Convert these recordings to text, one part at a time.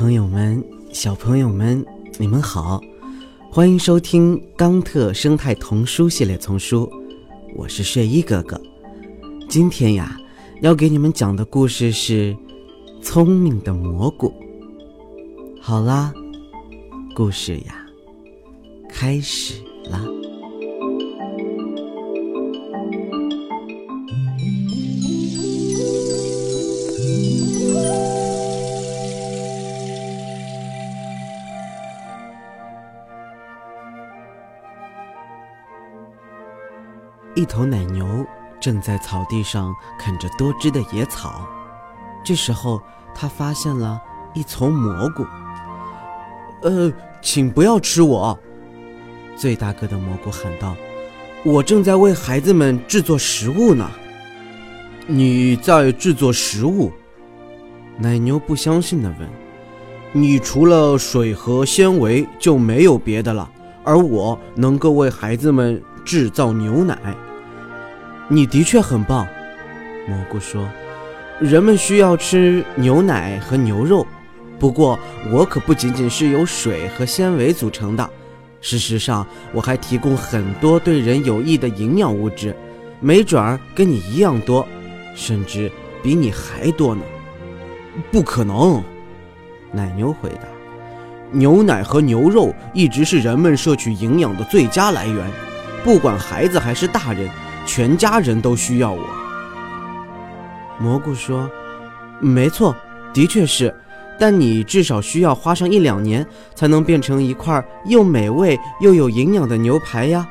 朋友们、小朋友们，你们好，欢迎收听钢特生态童书系列丛书，我是睡衣哥哥。今天呀，要给你们讲的故事是《聪明的蘑菇》。好啦，故事呀，开始啦。一头奶牛正在草地上啃着多汁的野草，这时候它发现了一丛蘑菇。呃，请不要吃我！最大个的蘑菇喊道：“我正在为孩子们制作食物呢。”你在制作食物？奶牛不相信地问：“你除了水和纤维就没有别的了？而我能够为孩子们制造牛奶。”你的确很棒，蘑菇说：“人们需要吃牛奶和牛肉，不过我可不仅仅是由水和纤维组成的。事实上，我还提供很多对人有益的营养物质，没准儿跟你一样多，甚至比你还多呢。”不可能，奶牛回答：“牛奶和牛肉一直是人们摄取营养的最佳来源，不管孩子还是大人。”全家人都需要我。蘑菇说：“没错，的确是，但你至少需要花上一两年才能变成一块又美味又有营养的牛排呀。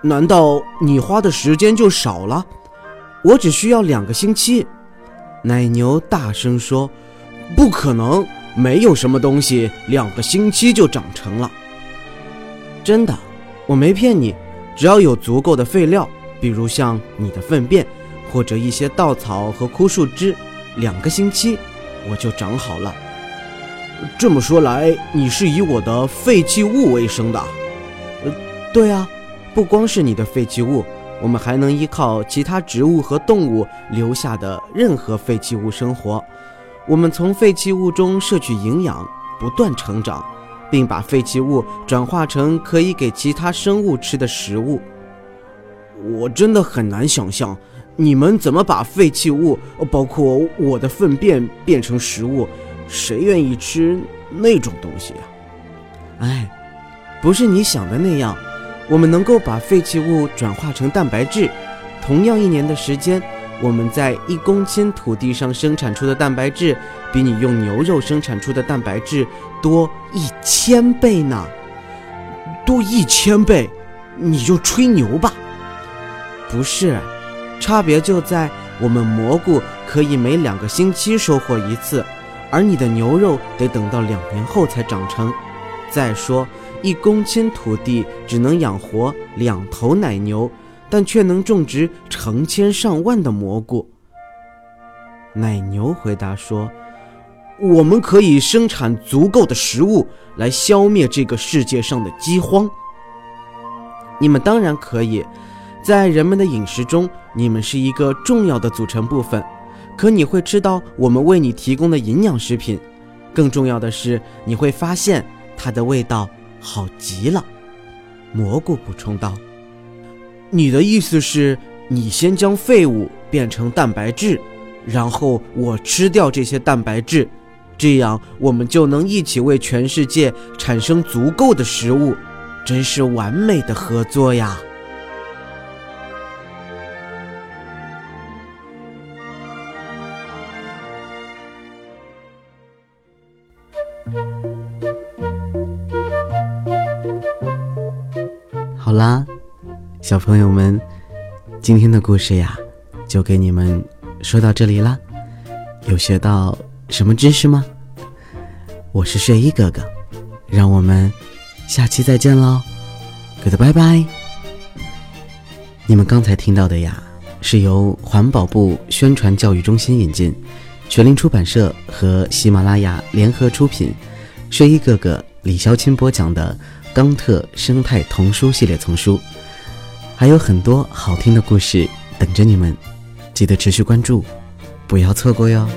难道你花的时间就少了？我只需要两个星期。”奶牛大声说：“不可能，没有什么东西两个星期就长成了。真的，我没骗你。”只要有足够的废料，比如像你的粪便，或者一些稻草和枯树枝，两个星期我就长好了。这么说来，你是以我的废弃物为生的？呃，对啊，不光是你的废弃物，我们还能依靠其他植物和动物留下的任何废弃物生活。我们从废弃物中摄取营养，不断成长。并把废弃物转化成可以给其他生物吃的食物。我真的很难想象，你们怎么把废弃物，包括我的粪便变成食物？谁愿意吃那种东西呀？哎，不是你想的那样。我们能够把废弃物转化成蛋白质。同样一年的时间，我们在一公顷土地上生产出的蛋白质，比你用牛肉生产出的蛋白质。多一千倍呢，多一千倍，你就吹牛吧。不是，差别就在我们蘑菇可以每两个星期收获一次，而你的牛肉得等到两年后才长成。再说，一公顷土地只能养活两头奶牛，但却能种植成千上万的蘑菇。奶牛回答说。我们可以生产足够的食物来消灭这个世界上的饥荒。你们当然可以，在人们的饮食中，你们是一个重要的组成部分。可你会吃到我们为你提供的营养食品，更重要的是，你会发现它的味道好极了。蘑菇补充道：“你的意思是，你先将废物变成蛋白质，然后我吃掉这些蛋白质。”这样，我们就能一起为全世界产生足够的食物，真是完美的合作呀！好啦，小朋友们，今天的故事呀，就给你们说到这里啦，有学到。什么知识吗？我是睡衣哥哥，让我们下期再见喽，good 拜拜。你们刚才听到的呀，是由环保部宣传教育中心引进，全林出版社和喜马拉雅联合出品，睡衣哥哥李潇钦播讲的《冈特生态童书系列丛书》，还有很多好听的故事等着你们，记得持续关注，不要错过哟。